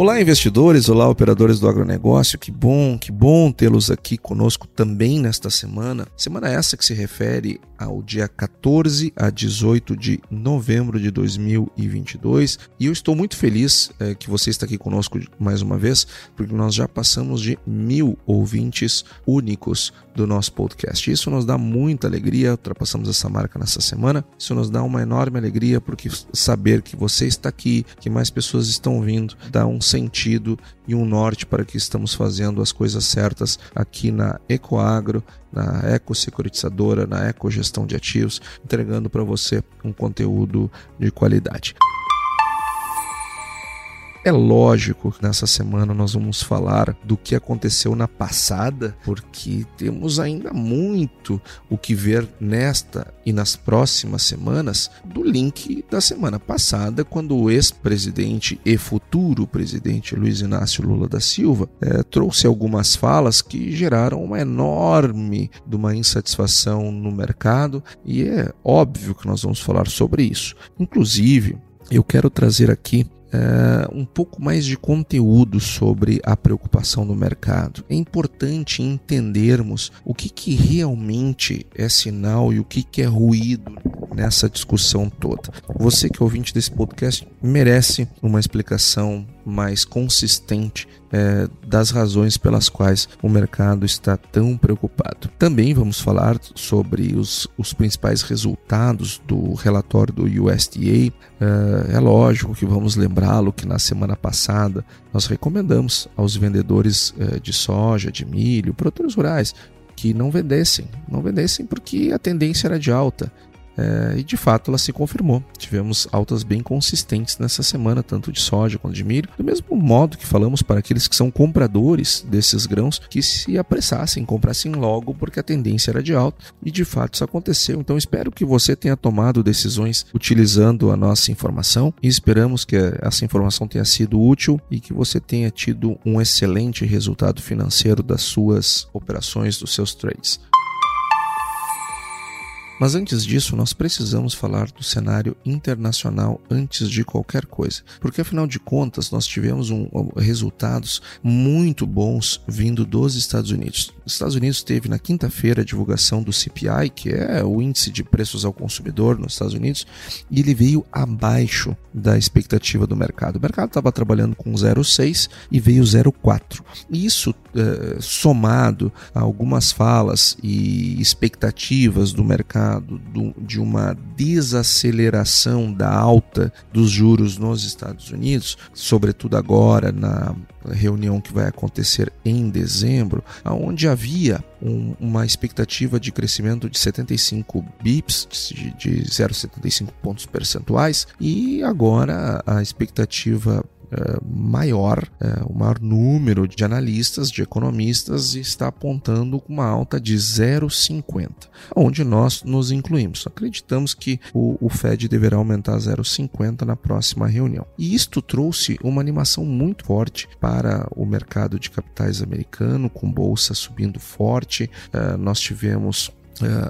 Olá, investidores, olá, operadores do agronegócio. Que bom, que bom tê-los aqui conosco também nesta semana. Semana essa que se refere ao dia 14 a 18 de novembro de 2022. E eu estou muito feliz é, que você está aqui conosco mais uma vez, porque nós já passamos de mil ouvintes únicos do nosso podcast. Isso nos dá muita alegria, ultrapassamos essa marca nessa semana. Isso nos dá uma enorme alegria, porque saber que você está aqui, que mais pessoas estão vindo, dá um sentido e um norte para que estamos fazendo as coisas certas aqui na Ecoagro, na Ecosecuritizadora, na Ecogestão de Ativos, entregando para você um conteúdo de qualidade. É lógico que nessa semana nós vamos falar do que aconteceu na passada, porque temos ainda muito o que ver nesta e nas próximas semanas do link da semana passada, quando o ex-presidente e futuro presidente Luiz Inácio Lula da Silva é, trouxe algumas falas que geraram uma enorme de uma insatisfação no mercado e é óbvio que nós vamos falar sobre isso. Inclusive, eu quero trazer aqui uh, um pouco mais de conteúdo sobre a preocupação do mercado. É importante entendermos o que, que realmente é sinal e o que, que é ruído nessa discussão toda. Você que é ouvinte desse podcast merece uma explicação mais consistente é, das razões pelas quais o mercado está tão preocupado. Também vamos falar sobre os, os principais resultados do relatório do USDA. É, é lógico que vamos lembrá-lo que na semana passada nós recomendamos aos vendedores é, de soja, de milho, produtores rurais, que não vendessem, não vendessem porque a tendência era de alta é, e de fato ela se confirmou. Tivemos altas bem consistentes nessa semana, tanto de soja quanto de milho. Do mesmo modo que falamos para aqueles que são compradores desses grãos que se apressassem, comprassem logo, porque a tendência era de alta. E de fato isso aconteceu. Então espero que você tenha tomado decisões utilizando a nossa informação e esperamos que essa informação tenha sido útil e que você tenha tido um excelente resultado financeiro das suas operações, dos seus trades. Mas antes disso, nós precisamos falar do cenário internacional antes de qualquer coisa, porque afinal de contas nós tivemos um, resultados muito bons vindo dos Estados Unidos. Os Estados Unidos teve na quinta-feira a divulgação do CPI, que é o índice de preços ao consumidor nos Estados Unidos, e ele veio abaixo da expectativa do mercado. O mercado estava trabalhando com 0,6 e veio 0,4. Isso eh, somado a algumas falas e expectativas do mercado do, de uma desaceleração da alta dos juros nos Estados Unidos, sobretudo agora na reunião que vai acontecer em dezembro, onde havia um, uma expectativa de crescimento de 75 bips, de, de 0,75 pontos percentuais, e agora a expectativa maior, uh, o maior número de analistas, de economistas, está apontando uma alta de 0,50, onde nós nos incluímos. Acreditamos que o, o Fed deverá aumentar 0,50 na próxima reunião. E isto trouxe uma animação muito forte para o mercado de capitais americano, com bolsa subindo forte. Uh, nós tivemos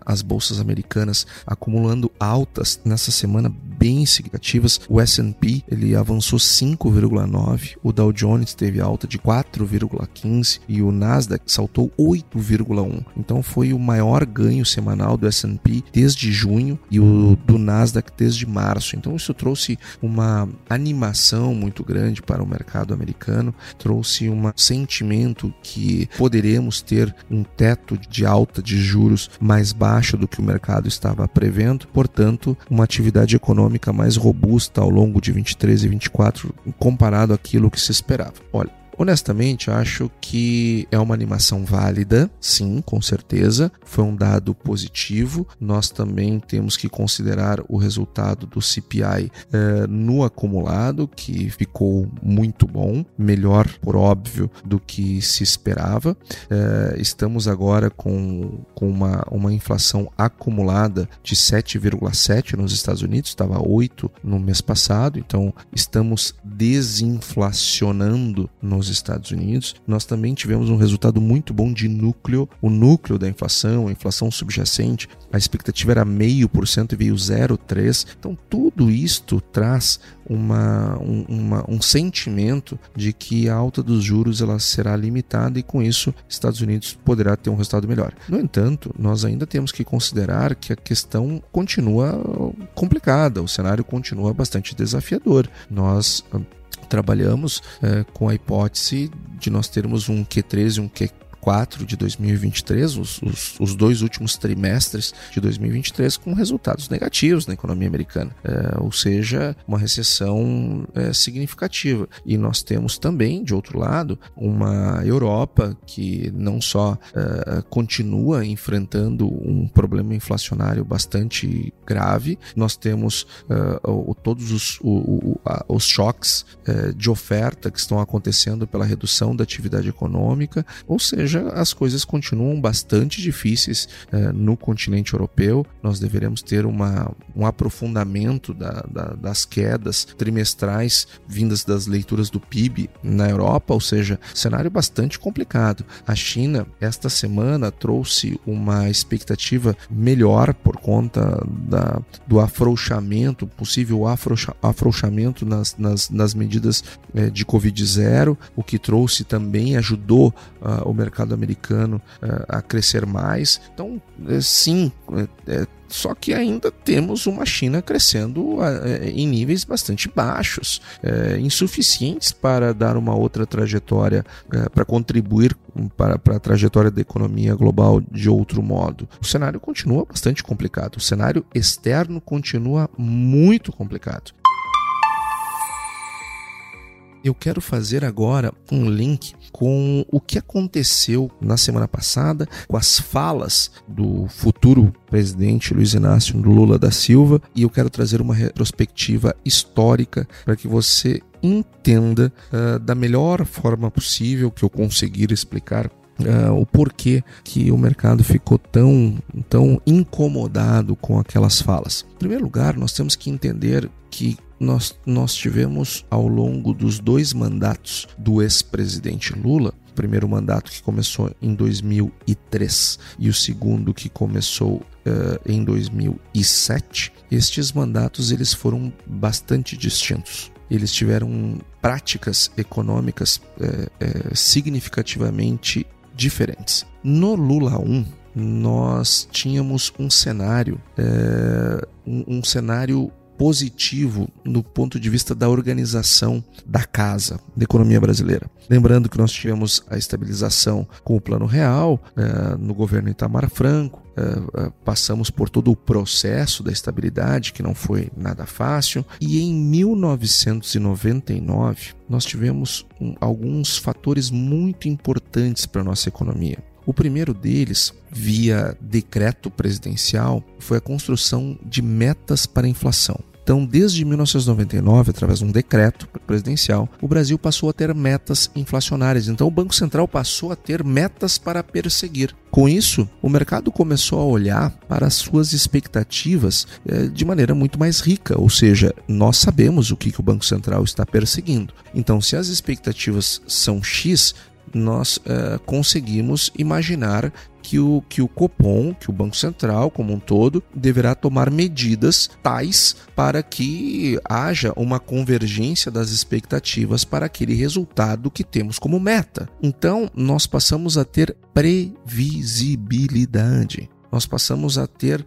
as bolsas americanas acumulando altas nessa semana bem significativas. O S&P ele avançou 5,9, o Dow Jones teve alta de 4,15 e o Nasdaq saltou 8,1. Então foi o maior ganho semanal do S&P desde junho e o do Nasdaq desde março. Então isso trouxe uma animação muito grande para o mercado americano, trouxe um sentimento que poderemos ter um teto de alta de juros mais baixo do que o mercado estava prevendo, portanto, uma atividade econômica mais robusta ao longo de 23 e 24 comparado àquilo que se esperava. Olha, Honestamente, acho que é uma animação válida, sim, com certeza. Foi um dado positivo. Nós também temos que considerar o resultado do CPI eh, no acumulado, que ficou muito bom, melhor, por óbvio, do que se esperava. Eh, estamos agora com, com uma, uma inflação acumulada de 7,7 nos Estados Unidos, estava 8 no mês passado, então estamos desinflacionando nos Estados Unidos. Nós também tivemos um resultado muito bom de núcleo, o núcleo da inflação, a inflação subjacente. A expectativa era meio por cento e veio 0,3. Então tudo isto traz uma, um, uma, um sentimento de que a alta dos juros ela será limitada e com isso Estados Unidos poderá ter um resultado melhor. No entanto, nós ainda temos que considerar que a questão continua complicada, o cenário continua bastante desafiador. Nós trabalhamos é, com a hipótese de nós termos um Q13 e um Q 4 de 2023, os, os, os, dois últimos trimestres de 2023, com resultados negativos na economia americana, é, ou seja, uma recessão é, significativa. E nós temos também, de outro lado, uma Europa que não só é, continua enfrentando um problema inflacionário bastante grave, nós temos é, o, todos os, o, os choques é, de oferta que estão acontecendo pela redução da atividade econômica, ou seja, seja, as coisas continuam bastante difíceis eh, no continente europeu. Nós deveremos ter uma, um aprofundamento da, da, das quedas trimestrais vindas das leituras do PIB na Europa, ou seja, cenário bastante complicado. A China, esta semana, trouxe uma expectativa melhor por conta da, do afrouxamento, possível afrouxa, afrouxamento nas, nas, nas medidas eh, de Covid-0, o que trouxe também, ajudou uh, o mercado mercado americano uh, a crescer mais. Então, é, sim, é, só que ainda temos uma China crescendo em níveis bastante baixos, insuficientes para dar uma outra trajetória, para contribuir para, para a trajetória da economia global de outro modo. O cenário continua bastante complicado, o cenário externo continua muito complicado. Eu quero fazer agora um link com o que aconteceu na semana passada, com as falas do futuro presidente Luiz Inácio Lula da Silva, e eu quero trazer uma retrospectiva histórica para que você entenda uh, da melhor forma possível que eu conseguir explicar Uh, o porquê que o mercado ficou tão, tão incomodado com aquelas falas. Em primeiro lugar, nós temos que entender que nós, nós tivemos ao longo dos dois mandatos do ex-presidente Lula, o primeiro mandato que começou em 2003 e o segundo que começou uh, em 2007, estes mandatos eles foram bastante distintos. Eles tiveram práticas econômicas é, é, significativamente diferentes. No Lula 1, nós tínhamos um cenário, é, um, um cenário positivo no ponto de vista da organização da casa, da economia brasileira. Lembrando que nós tivemos a estabilização com o Plano Real, é, no governo Itamar Franco, é, é, passamos por todo o processo da estabilidade, que não foi nada fácil, e em 1999 nós tivemos alguns fatores muito importantes para a nossa economia. O primeiro deles, via decreto presidencial, foi a construção de metas para a inflação. Então, desde 1999, através de um decreto presidencial, o Brasil passou a ter metas inflacionárias. Então, o Banco Central passou a ter metas para perseguir. Com isso, o mercado começou a olhar para as suas expectativas eh, de maneira muito mais rica, ou seja, nós sabemos o que, que o Banco Central está perseguindo. Então, se as expectativas são X, nós uh, conseguimos imaginar que o, que o Copom, que o Banco Central como um todo, deverá tomar medidas tais para que haja uma convergência das expectativas para aquele resultado que temos como meta. Então, nós passamos a ter previsibilidade. Nós passamos a ter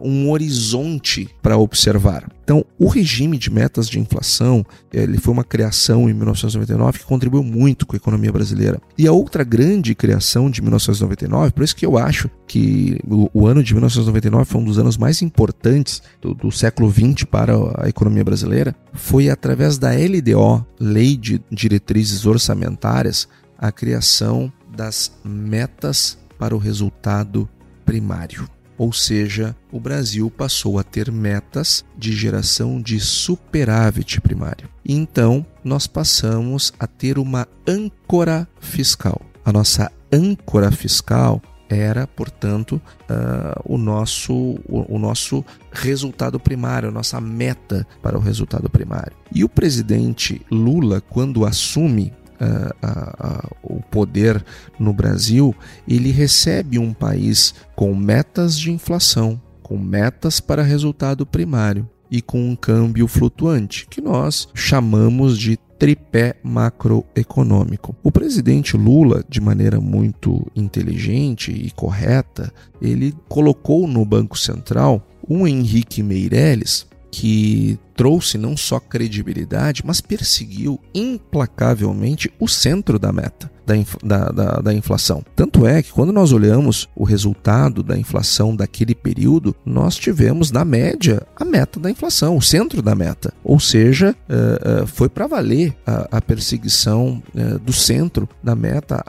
um horizonte para observar. Então, o regime de metas de inflação, ele foi uma criação em 1999 que contribuiu muito com a economia brasileira. E a outra grande criação de 1999, por isso que eu acho que o, o ano de 1999 foi um dos anos mais importantes do, do século XX para a economia brasileira, foi através da LDO, Lei de Diretrizes Orçamentárias, a criação das metas para o resultado primário ou seja, o Brasil passou a ter metas de geração de superávit primário. Então, nós passamos a ter uma âncora fiscal. A nossa âncora fiscal era, portanto, uh, o, nosso, o, o, nosso resultado primário, a nossa meta para o resultado primário. E o presidente Lula, quando assume o poder no Brasil, ele recebe um país com metas de inflação, com metas para resultado primário e com um câmbio flutuante, que nós chamamos de tripé macroeconômico. O presidente Lula, de maneira muito inteligente e correta, ele colocou no Banco Central um Henrique Meirelles que trouxe não só credibilidade, mas perseguiu implacavelmente o centro da meta da, da, da, inflação. Tanto é que quando nós olhamos o resultado da inflação daquele período, nós tivemos, na média, a meta da inflação, o centro da meta. Ou seja, uh, uh, foi para valer a, perseguição uh, do centro da meta.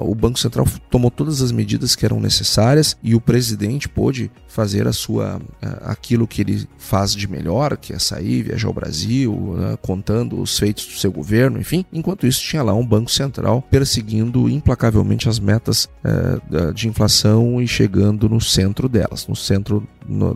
o Banco Central tomou todas as medidas que eram necessárias e o presidente pôde fazer a sua aquilo que ele faz de melhor, que é sair, viajar ao Brasil, né, contando os feitos do seu governo, enfim. Enquanto isso, tinha lá um Banco Central perseguindo implacavelmente as metas é, de inflação e chegando no centro delas, no centro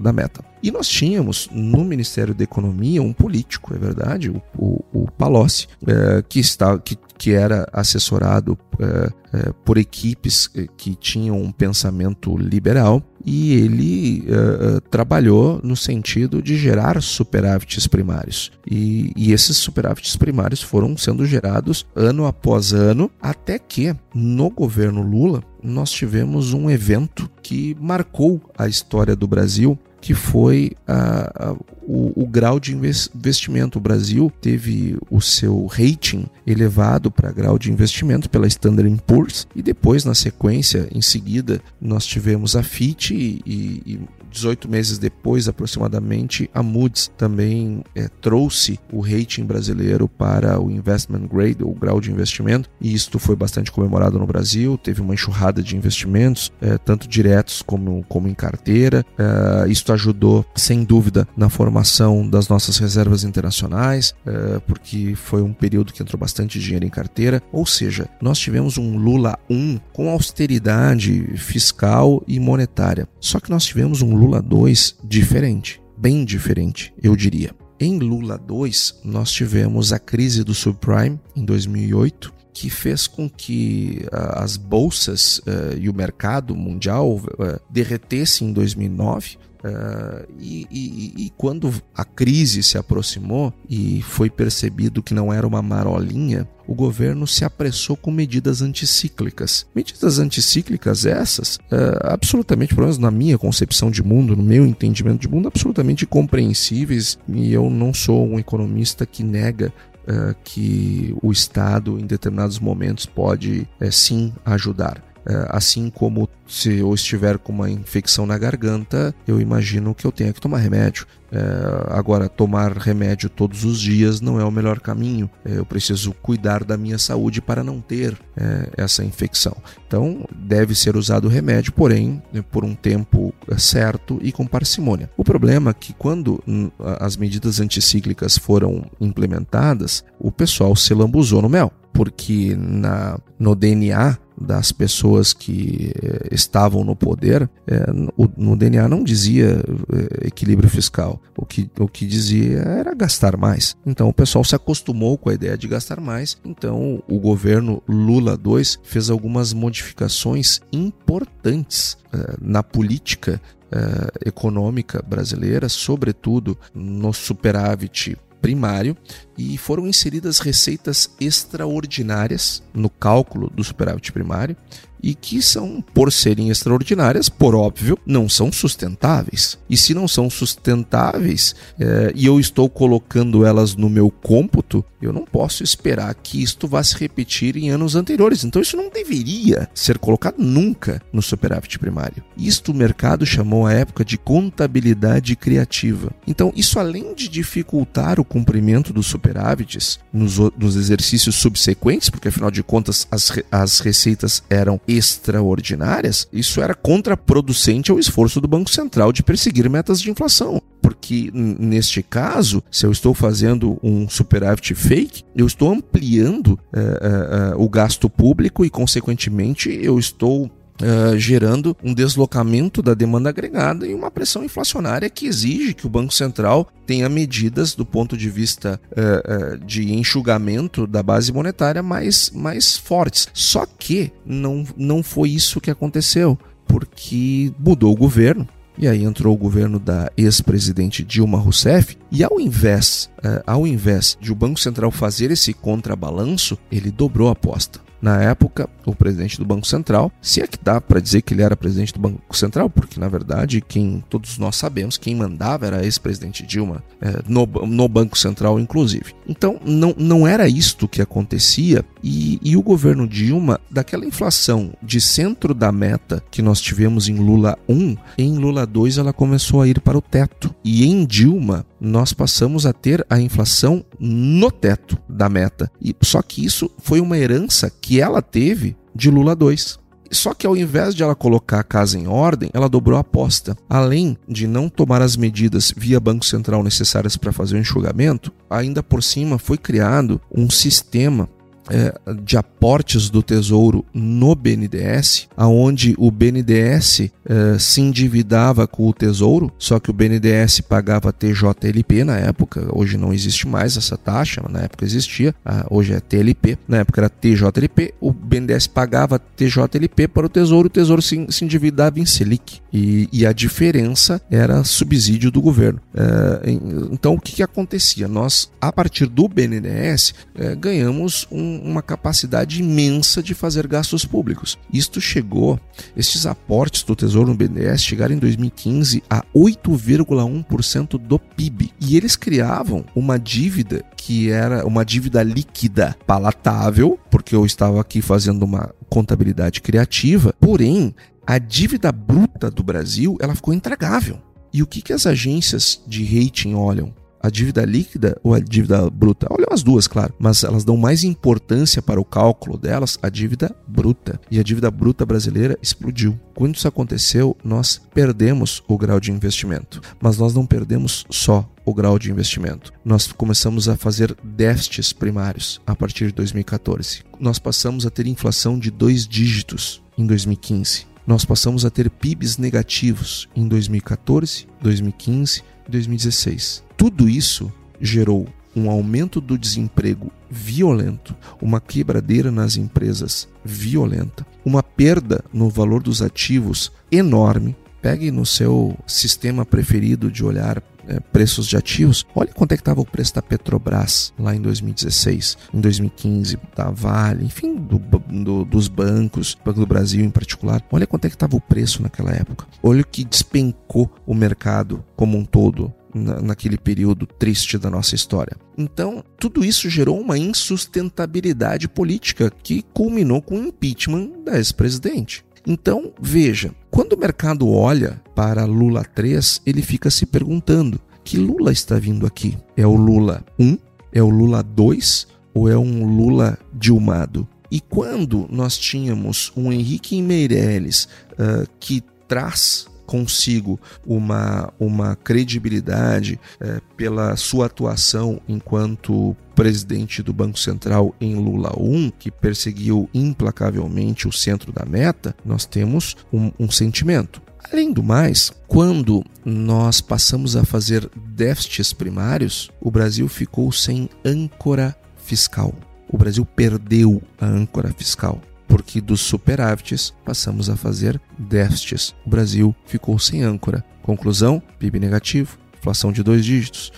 da meta. E nós tínhamos no Ministério da Economia um político, é verdade, o, o, o Palocci, é, que, está, que, que era assessorado é, é, por equipes que tinham um pensamento liberal e ele uh, trabalhou no sentido de gerar superávites primários. E, e, esses superávites primários foram sendo gerados ano após ano, até que no governo Lula nós tivemos um evento que marcou a história do Brasil que foi a, a, o, o, grau de investimento. O Brasil teve o seu rating elevado para grau de investimento pela Standard Poor's e depois, na sequência, em seguida, nós tivemos a FIT e, e 18 meses depois, aproximadamente, a Moody's também é, trouxe o rating brasileiro para o investment grade, o grau de investimento, e isto foi bastante comemorado no Brasil. Teve uma enxurrada de investimentos, é, tanto diretos como, como em carteira. É, isto ajudou, sem dúvida, na formação das nossas reservas internacionais, é, porque foi um período que entrou bastante dinheiro em carteira. Ou seja, nós tivemos um Lula 1 com austeridade fiscal e monetária. Só que nós tivemos um Lula 2 diferente, bem diferente, eu diria. Em Lula 2, nós tivemos a crise do subprime em 2008, que fez com que uh, as bolsas uh, e o mercado mundial uh, derretessem em 2009. Uh, e, e, e, quando a crise se aproximou e foi percebido que não era uma marolinha, o governo se apressou com medidas anticíclicas. Medidas anticíclicas essas, uh, absolutamente, pelo menos na minha concepção de mundo, no meu entendimento de mundo, absolutamente compreensíveis. E eu não sou um economista que nega Uh, que o Estado, em determinados momentos, pode uh, sim ajudar. Uh, assim como se eu estiver com uma infecção na garganta, eu imagino que eu tenha que tomar remédio. É, agora, tomar remédio todos os dias não é o melhor caminho. É, eu preciso cuidar da minha saúde para não ter é, essa infecção. Então, deve ser usado o remédio, porém, é, por um tempo é, certo e com parcimônia. O problema é que quando hum, as medidas anticíclicas foram implementadas, o pessoal se lambuzou no mel porque na, no DNA das pessoas que eh, estavam no poder, eh, no DNA não dizia eh, equilíbrio fiscal. O que, o que dizia era gastar mais. Então o pessoal se acostumou com a ideia de gastar mais. Então o governo Lula II fez algumas modificações importantes na política econômica brasileira, sobretudo no superávit primário e foram inseridas receitas extraordinárias no cálculo do superávit primário e que são, por serem extraordinárias, por óbvio, não são sustentáveis. E se não são sustentáveis é, e eu estou colocando elas no meu cômputo, eu não posso esperar que isto vá se repetir em anos anteriores. Então isso não deveria ser colocado nunca no superávit primário. Isto o mercado chamou à época de contabilidade criativa. Então isso além de dificultar o cumprimento dos superávites nos, nos exercícios subsequentes, porque afinal de contas as, as receitas eram extraordinárias, isso era contraproducente ao esforço do Banco Central de perseguir metas de inflação. Porque neste caso, se eu estou fazendo um superávit fake, eu estou ampliando uh, uh, uh, o gasto público e, consequentemente, eu estou Uh, gerando um deslocamento da demanda agregada e uma pressão inflacionária que exige que o Banco Central tenha medidas do ponto de vista uh, uh, de enxugamento da base monetária mais, mais fortes. Só que não, não foi isso que aconteceu, porque mudou o governo. E aí entrou o governo da ex-presidente Dilma Rousseff e ao invés, ao invés de o Banco Central fazer esse contrabalanço, ele dobrou a aposta na época, o presidente do Banco Central, se é que dá para dizer que ele era presidente do Banco Central, porque na verdade, quem todos nós sabemos, quem mandava era ex-presidente Dilma, é, no, no Banco Central, inclusive. Então, não, não era isto que acontecia, e, e o governo Dilma, daquela inflação de centro da meta que nós tivemos em Lula 1, em Lula 2 ela começou a ir para o teto. E em Dilma, nós passamos a ter a inflação no teto da meta. E só que isso foi uma herança que ela teve de Lula 2. Só que ao invés de ela colocar a casa em ordem, ela dobrou a aposta. Além de não tomar as medidas via Banco Central necessárias para fazer o enxugamento, ainda por cima foi criado um sistema de aportes do Tesouro no BNDES, aonde o BNDES é, se endividava com o Tesouro, só que o BNDES pagava TJLP na época, hoje não existe mais essa taxa, na época existia, hoje é TLP, na época era TJLP, o BNDES pagava TJLP para o Tesouro, o Tesouro se, se endividava em Selic, e, e, a diferença era subsídio do governo. É, então o que, que acontecia? Nós, a partir do BNDES, é, ganhamos um uma capacidade imensa de fazer gastos públicos. Isto chegou, estes aportes do Tesouro no BNDES chegaram em 2015 a 8,1% do PIB. E eles criavam uma dívida que era uma dívida líquida palatável, porque eu estava aqui fazendo uma contabilidade criativa, porém a dívida bruta do Brasil ela ficou intragável. E o que, que as agências de rating olham? A dívida líquida ou a dívida bruta? Olha as duas, claro, mas elas dão mais importância para o cálculo delas a dívida bruta. E a dívida bruta brasileira explodiu. Quando isso aconteceu, nós perdemos o grau de investimento. Mas nós não perdemos só o grau de investimento. Nós começamos a fazer déficits primários a partir de 2014. Nós passamos a ter inflação de dois dígitos em 2015. Nós passamos a ter PIBs negativos em 2014, 2015 e 2016. Tudo isso gerou um aumento do desemprego violento, uma quebradeira nas empresas violenta, uma perda no valor dos ativos enorme. Pegue no seu sistema preferido de olhar é, preços de ativos, olha quanto é que estava o preço da Petrobras lá em 2016, em 2015, da Vale, enfim, do, do, dos bancos, Banco do Brasil em particular. Olha quanto é que estava o preço naquela época. Olha o que despencou o mercado como um todo naquele período triste da nossa história. Então, tudo isso gerou uma insustentabilidade política que culminou com o impeachment da ex-presidente. Então, veja, quando o mercado olha para Lula 3, ele fica se perguntando: que Lula está vindo aqui? É o Lula 1? É o Lula 2? Ou é um Lula dilmado? E quando nós tínhamos um Henrique Meirelles uh, que traz consigo uma, uma credibilidade é, pela sua atuação enquanto presidente do Banco Central em Lula I, que perseguiu implacavelmente o centro da meta, nós temos um, um sentimento. Além do mais, quando nós passamos a fazer déficits primários, o Brasil ficou sem âncora fiscal. O Brasil perdeu a âncora fiscal porque dos superávites passamos a fazer déficits. O Brasil ficou sem âncora. Conclusão: PIB negativo, inflação de dois dígitos,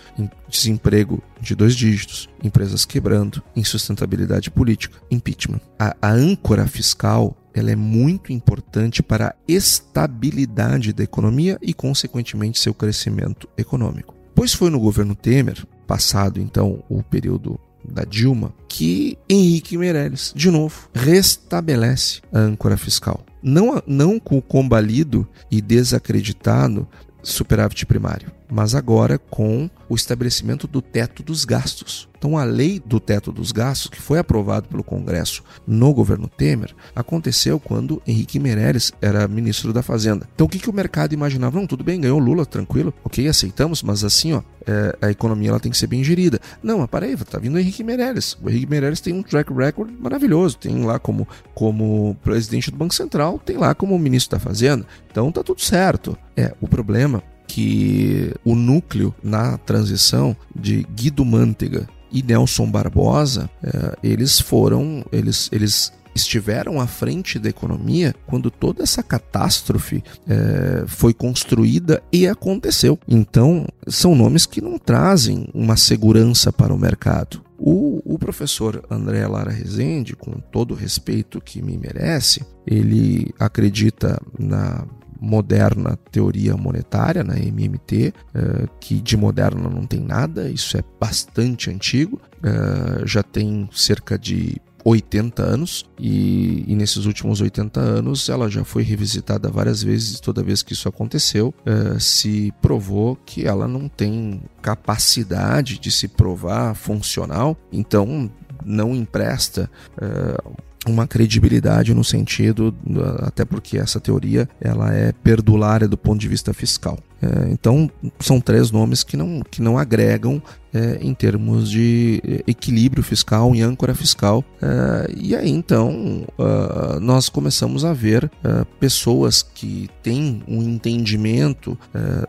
desemprego de dois dígitos, empresas quebrando, insustentabilidade política, impeachment. A, a âncora fiscal ela é muito importante para a estabilidade da economia e, consequentemente, seu crescimento econômico. Pois foi no governo Temer, passado então o período da Dilma, que Henrique Meirelles, de novo, restabelece a âncora fiscal. Não, não com o combalido e desacreditado superávit primário, mas agora com o estabelecimento do teto dos gastos. Então, a lei do teto dos gastos, que foi aprovado pelo Congresso no governo Temer, aconteceu quando Henrique Meirelles era ministro da Fazenda. Então, o que, que o mercado imaginava? Não, tudo bem, ganhou Lula, tranquilo, ok, aceitamos, mas assim, ó, é, a economia ela tem que ser bem gerida. Não, mas peraí, tá vindo o Henrique Meirelles. O Henrique Meirelles tem um track record maravilhoso. Tem lá como, como presidente do Banco Central, tem lá como ministro da Fazenda. Então, tá tudo certo. É, o problema que o núcleo na transição de Guido Mantega e Nelson Barbosa, é, eles foram, eles, eles estiveram à frente da economia quando toda essa catástrofe é, foi construída e aconteceu. Então, são nomes que não trazem uma segurança para o mercado. O, o, professor André Lara Rezende, com todo o respeito que me merece, ele acredita na moderna teoria monetária, na MMT, eh, que de moderna não tem nada, isso é bastante antigo, eh, já tem cerca de 80 anos e, e, nesses últimos 80 anos ela já foi revisitada várias vezes toda vez que isso aconteceu eh, se provou que ela não tem capacidade de se provar funcional então não empresta uma credibilidade no sentido até porque essa teoria ela é perdulária do ponto de vista fiscal. É, então são três nomes que não, que não agregam é, em termos de é, equilíbrio fiscal e âncora fiscal. É, e aí então uh, nós começamos a ver uh, pessoas que têm um entendimento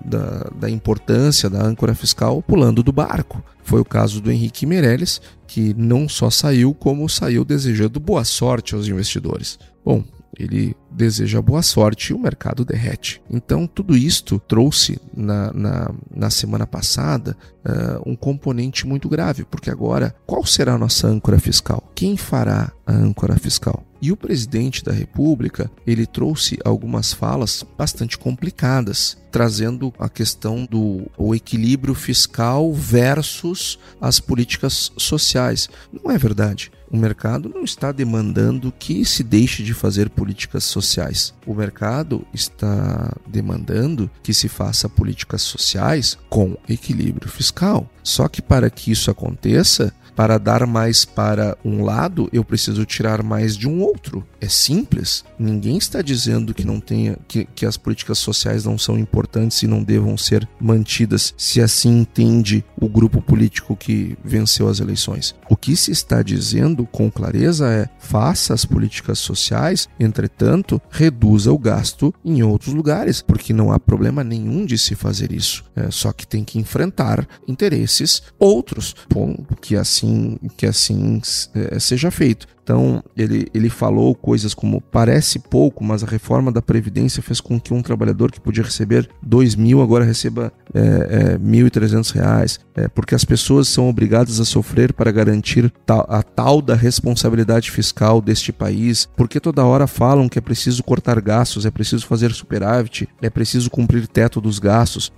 da, da importância da âncora fiscal pulando do barco foi o caso do Henrique Meirelles, que não só saiu, como saiu desejando boa sorte aos investidores. Bom, ele deseja boa sorte e o mercado derrete. Então, tudo isto trouxe na, na, na semana passada uh, um componente muito grave, porque agora, qual será a nossa âncora fiscal? Quem fará a âncora fiscal? E o presidente da República, ele trouxe algumas falas bastante complicadas, trazendo a questão do o equilíbrio fiscal versus as políticas sociais. Não é verdade. O mercado não está demandando que se deixe de fazer políticas sociais. O mercado está demandando que se faça políticas sociais com equilíbrio fiscal. Só que para que isso aconteça, para dar mais para um lado, eu preciso tirar mais de um outro. É simples. Ninguém está dizendo que não tenha que, que as políticas sociais não são importantes e não devam ser mantidas, se assim entende o grupo político que venceu as eleições. O que se está dizendo com clareza é: faça as políticas sociais, entretanto, reduza o gasto em outros lugares, porque não há problema nenhum de se fazer isso. É, só que tem que enfrentar interesses outros, bom, que assim que assim é, seja feito. Então, ele, ele falou coisas como: parece pouco, mas a reforma da Previdência fez com que um trabalhador que podia receber dois mil agora receba é, é, 1.300 reais, é, porque as pessoas são obrigadas a sofrer para garantir ta, a tal da responsabilidade fiscal deste país, porque toda hora falam que é preciso cortar gastos, é preciso fazer superávit, é preciso cumprir teto dos gastos.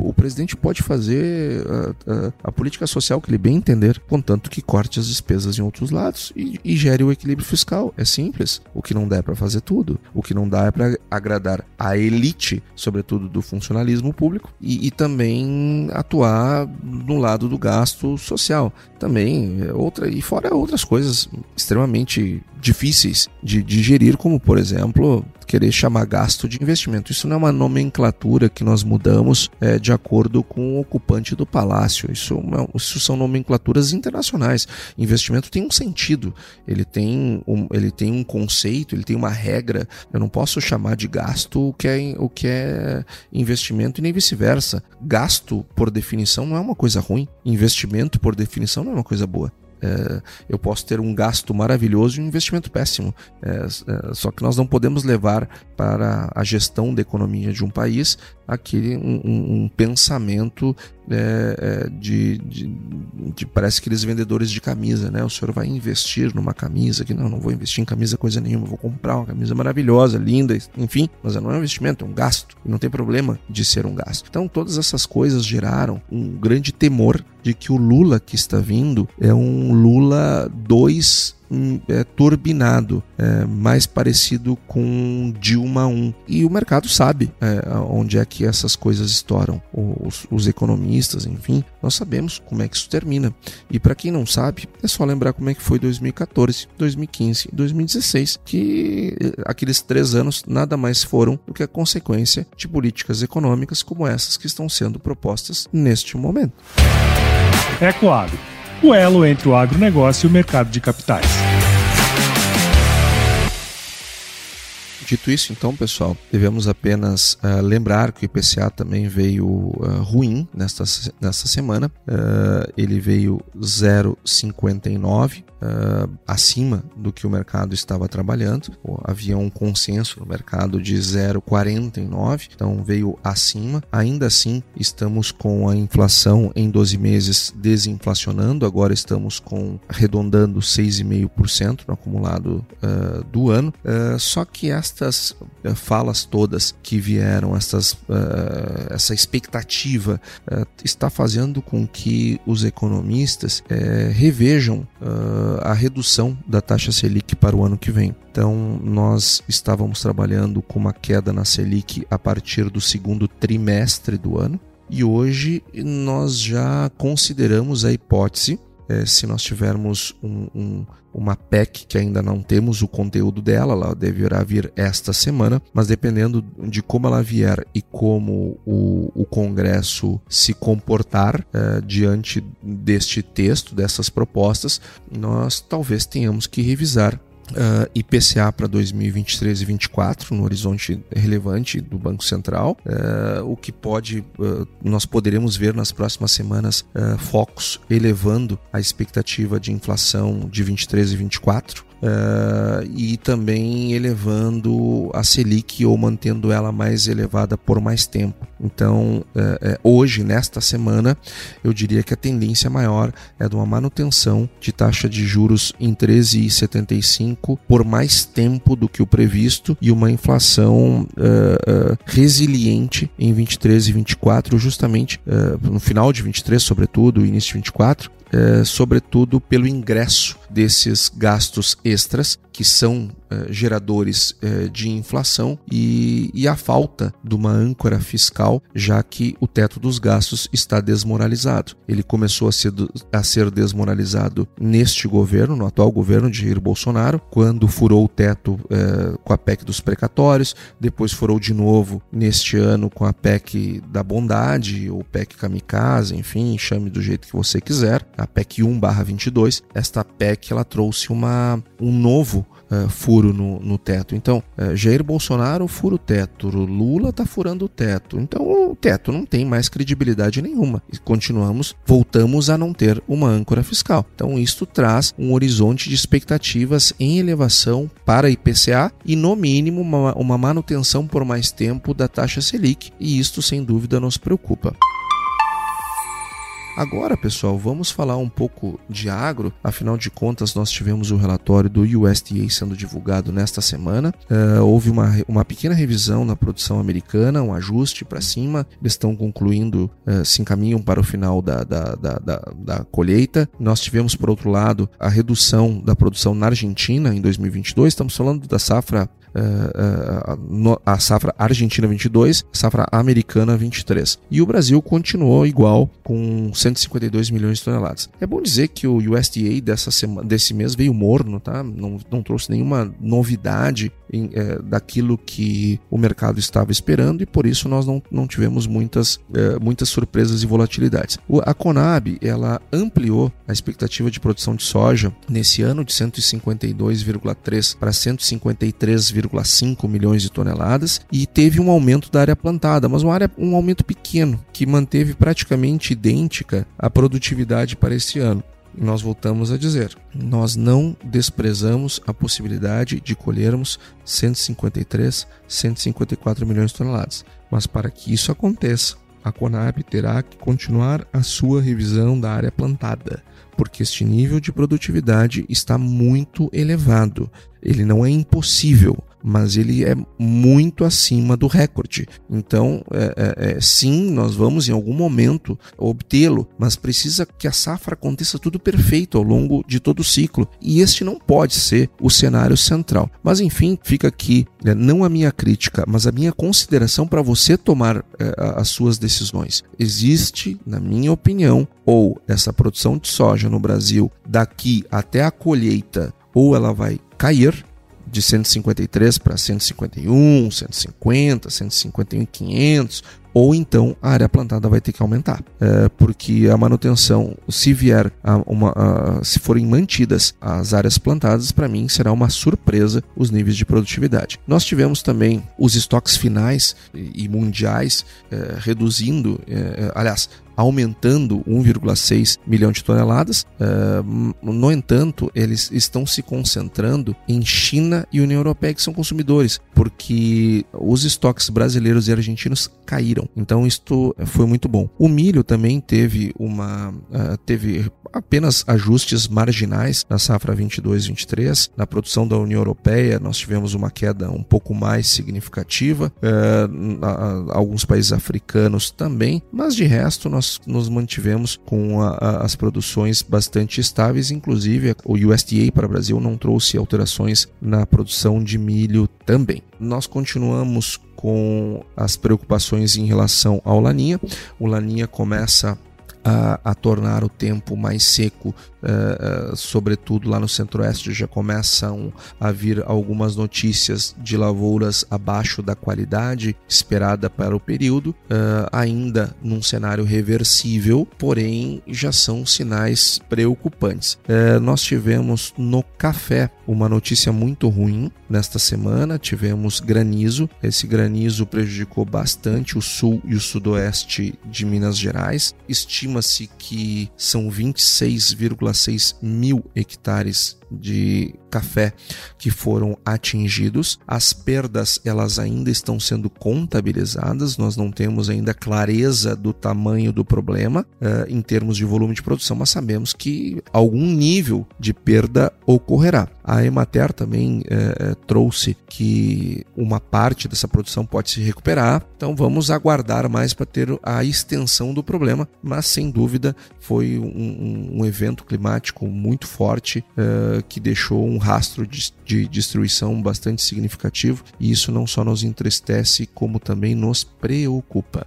O presidente pode fazer a, a, a política social que ele bem entender, contanto que corte as despesas em outros lados e e, gere o equilíbrio fiscal. É simples. O que não dá é para fazer tudo. O que não dá é para agradar a elite, sobretudo do funcionalismo público, e, e, também atuar no lado do gasto social. Também é outra e fora outras coisas extremamente difíceis de digerir, como por exemplo querer chamar gasto de investimento. Isso não é uma nomenclatura que nós mudamos é, de acordo com o ocupante do palácio. Isso, é, isso são nomenclaturas internacionais. Investimento tem um sentido, ele tem um, ele tem um conceito, ele tem uma regra. Eu não posso chamar de gasto o que é, o que é investimento e nem vice-versa. Gasto, por definição, não é uma coisa ruim. Investimento, por definição, não é uma coisa boa. É, eu posso ter um gasto maravilhoso e um investimento péssimo. É, é, só que nós não podemos levar para a gestão da economia de um país aquele um, um, pensamento é, é, de, de, de, parece aqueles vendedores de camisa, né? O senhor vai investir numa camisa que não, não vou investir em camisa coisa nenhuma, vou comprar uma camisa maravilhosa, linda, enfim, mas não é um investimento, é um gasto não tem problema de ser um gasto. Então todas essas coisas geraram um grande temor de que o Lula que está vindo é um Lula 2 é, turbinado, é, mais parecido com Dilma 1. E o mercado sabe é, onde é que essas coisas estouram. Os, os, economistas, enfim, nós sabemos como é que isso termina. E para quem não sabe, é só lembrar como é que foi 2014, 2015 e 2016, que é, aqueles três anos nada mais foram do que a consequência de políticas econômicas como essas que estão sendo propostas neste momento. Ecoagro o elo entre o agronegócio e o mercado de capitais. Dito isso, então, pessoal, devemos apenas uh, lembrar que o IPCA também veio uh, ruim nesta, nesta semana. Uh, ele veio 0,59, uh, acima do que o mercado estava trabalhando. Havia um consenso no mercado de 0,49, então veio acima. Ainda assim, estamos com a inflação em 12 meses desinflacionando, agora estamos com arredondando 6,5% no acumulado uh, do ano. Uh, só que estas falas todas que vieram, essas, essa expectativa, está fazendo com que os economistas revejam a redução da taxa Selic para o ano que vem. Então, nós estávamos trabalhando com uma queda na Selic a partir do segundo trimestre do ano e hoje nós já consideramos a hipótese é, se nós tivermos um, um, uma PEC que ainda não temos o conteúdo dela, ela deverá vir esta semana, mas dependendo de como ela vier e como o, o Congresso se comportar é, diante deste texto, dessas propostas, nós talvez tenhamos que revisar Uh, IPCA para 2023 e 2024 no horizonte relevante do Banco Central, uh, o que pode uh, nós poderemos ver nas próximas semanas focos elevando a expectativa de inflação de 23 e 24 uh, e também elevando a Selic ou mantendo ela mais elevada por mais tempo. Então, uh, uh, hoje, nesta semana, eu diria que a tendência maior é de uma manutenção de taxa de juros em 13,75 por mais tempo do que o previsto e uma inflação resiliente em 23 e 24, justamente no final de 23, sobretudo, início de 24, sobretudo pelo ingresso desses gastos extras que são eh, geradores eh, de inflação e, e, a falta de uma âncora fiscal, já que o teto dos gastos está desmoralizado. Ele começou a ser, a ser desmoralizado neste governo, no atual governo de Jair Bolsonaro, quando furou o teto eh, com a PEC dos precatórios, depois furou de novo neste ano com a PEC da bondade, ou PEC kamikaze, enfim, chame do jeito que você quiser, a PEC 1/22. Esta PEC ela trouxe uma, um novo uh, furo no, no, teto. Então, uh, Jair Bolsonaro fura o teto, Lula está furando o teto. Então, o teto não tem mais credibilidade nenhuma. E continuamos, voltamos a não ter uma âncora fiscal. Então, isto traz um horizonte de expectativas em elevação para a IPCA e, no mínimo, uma, uma manutenção por mais tempo da taxa Selic. E isto, sem dúvida, nos preocupa. Agora, pessoal, vamos falar um pouco de agro. Afinal de contas, nós tivemos o relatório do USDA sendo divulgado nesta semana. Uh, houve uma, uma pequena revisão na produção americana, um ajuste para cima. Eles estão concluindo, uh, se encaminham para o final da, da, da, da, da colheita. Nós tivemos, por outro lado, a redução da produção na Argentina em 2022. Estamos falando da safra a safra Argentina 22, a safra Americana 23. E o Brasil continuou igual com 152 milhões de toneladas. É bom dizer que o USDA dessa semana, desse mês veio morno, tá? Não, não trouxe nenhuma novidade em, é, daquilo que o mercado estava esperando e por isso nós não, não tivemos muitas, é, muitas surpresas e volatilidades. O, a Conab ela ampliou a expectativa de produção de soja nesse ano de 152,3 para 153,5 milhões de toneladas e teve um aumento da área plantada, mas uma área, um aumento pequeno que manteve praticamente idêntica a produtividade para esse ano. Nós voltamos a dizer: nós não desprezamos a possibilidade de colhermos 153, 154 milhões de toneladas. Mas para que isso aconteça, a Conab terá que continuar a sua revisão da área plantada, porque este nível de produtividade está muito elevado. Ele não é impossível, mas ele é muito acima do recorde. Então, é, é, é, sim, nós vamos em algum momento obtê-lo, mas precisa que a safra aconteça tudo perfeito ao longo de todo o ciclo. E este não pode ser o cenário central. Mas enfim, fica aqui né, não a minha crítica, mas a minha consideração para você tomar é, as suas decisões. Existe, na minha opinião, ou essa produção de soja no Brasil daqui até a colheita, ou ela vai cair de 153 para 151, 150, 151, 500, ou então a área plantada vai ter que aumentar, é, porque a manutenção, se vier a uma, a, se forem mantidas as áreas plantadas, para mim será uma surpresa os níveis de produtividade. Nós tivemos também os estoques finais e mundiais é, reduzindo, é, aliás, aumentando 1,6 milhão de toneladas. Uh, no entanto, eles estão se concentrando em China e União Europeia, que são consumidores, porque os estoques brasileiros e argentinos caíram. Então, isto foi muito bom. O milho também teve uma uh, teve apenas ajustes marginais na safra 22-23. Na produção da União Europeia, nós tivemos uma queda um pouco mais significativa. Uh, alguns países africanos também, mas de resto nós nós nos mantivemos com a, a, as produções bastante estáveis, inclusive o USDA para o Brasil não trouxe alterações na produção de milho também. Nós continuamos com as preocupações em relação ao Laninha. O Laninha começa a, a, tornar o tempo mais seco uh, sobretudo lá no centro-oeste, já começam a vir algumas notícias de lavouras abaixo da qualidade esperada para o período, uh, ainda num cenário reversível, porém já são sinais preocupantes. Uh, nós tivemos no café uma notícia muito ruim nesta semana, tivemos granizo, esse granizo prejudicou bastante o sul e o sudoeste de Minas Gerais. Estima-se que são 26,5 1,6 mil hectares de café que foram atingidos. As perdas elas ainda estão sendo contabilizadas, nós não temos ainda clareza do tamanho do problema uh, em termos de volume de produção, mas sabemos que algum nível de perda ocorrerá. A Emater também uh, trouxe que uma parte dessa produção pode se recuperar, então vamos aguardar mais para ter a extensão do problema, mas sem dúvida foi um, um evento climático muito forte que deixou um rastro de, de destruição bastante significativo e isso não só nos entristece, como também nos preocupa.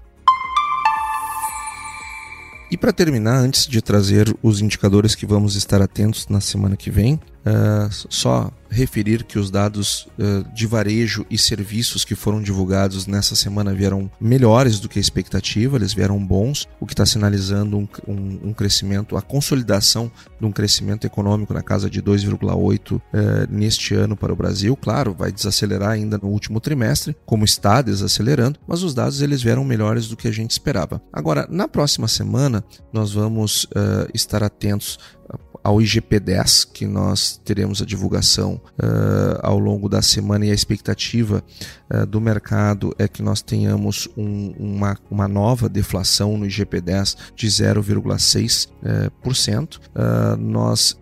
E para terminar, antes de trazer os indicadores que vamos estar atentos na semana que vem, uh, só referir que os dados uh, de varejo e serviços que foram divulgados nessa semana vieram melhores do que a expectativa, eles vieram bons, o que está sinalizando um, um, um, crescimento, a consolidação de um crescimento econômico na casa de 2,8 uh, neste ano para o Brasil. Claro, vai desacelerar ainda no último trimestre, como está desacelerando, mas os dados eles vieram melhores do que a gente esperava. Agora, na próxima semana, nós vamos uh, estar atentos ao IGP-10, que nós teremos a divulgação uh, ao longo da semana e a expectativa uh, do mercado é que nós tenhamos um, uma, uma nova deflação no IGP-10 de 0,6%. Uh, nós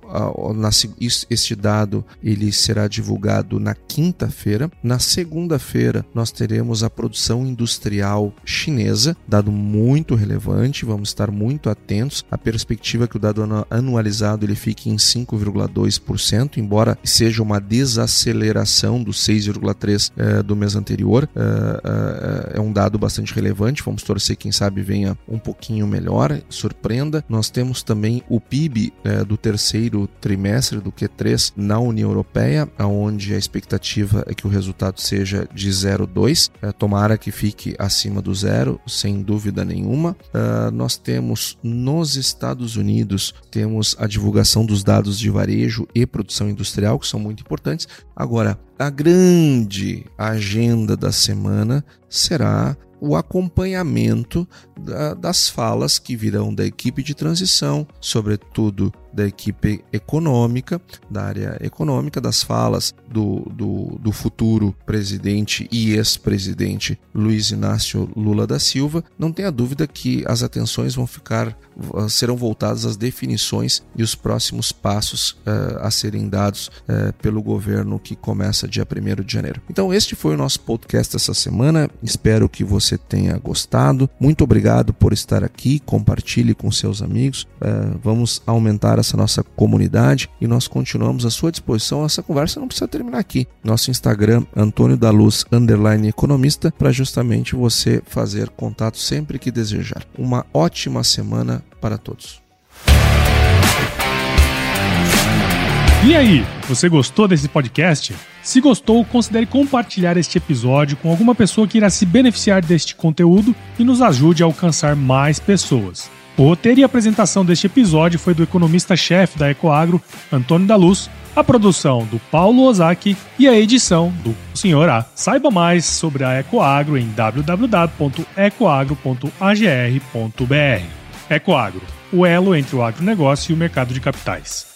este dado ele será divulgado na quinta-feira. Na segunda-feira nós teremos a produção industrial chinesa, dado muito relevante. Vamos estar muito atentos. A perspectiva é que o dado anualizado ele fique em 5,2%, embora seja uma desaceleração do 6,3% eh, do mês anterior. Eh, eh, é um dado bastante relevante. Vamos torcer, quem sabe, venha um pouquinho melhor, surpreenda. Nós temos também o PIB do terceiro trimestre do Q3 na União Europeia, onde a expectativa é que o resultado seja de 0,2. tomara que fique acima do zero, sem dúvida nenhuma. nós temos nos Estados Unidos, temos a divulgação dos dados de varejo e produção industrial, que são muito importantes. Agora, a grande agenda da semana será o acompanhamento da, das falas que virão da equipe de transição, sobretudo da equipe econômica, da área econômica, das falas do, do, do futuro presidente e ex-presidente Luiz Inácio Lula da Silva, não tenha dúvida que as atenções vão ficar, serão voltadas às definições e os próximos passos uh, a serem dados uh, pelo governo que começa dia 1 de janeiro. Então, este foi o nosso podcast essa semana. Espero que você tenha gostado. Muito obrigado por estar aqui. Compartilhe com seus amigos. Uh, vamos aumentar essa nossa comunidade e nós continuamos à sua disposição. Essa conversa não precisa terminar aqui. Nosso Instagram, Antônio da Luz, underline economista, para justamente você fazer contato sempre que desejar. Uma ótima semana para todos. E aí, você gostou desse podcast? Se gostou, considere compartilhar este episódio com alguma pessoa que irá se beneficiar deste conteúdo e nos ajude a alcançar mais pessoas. O roteiro e apresentação deste episódio foi do economista-chefe da Ecoagro, Antônio da Luz, a produção do Paulo Ozaki e a edição do Sr. A. Saiba mais sobre a Ecoagro em www.ecoagro.agr.br. Ecoagro, o elo entre o agronegócio e o mercado de capitais.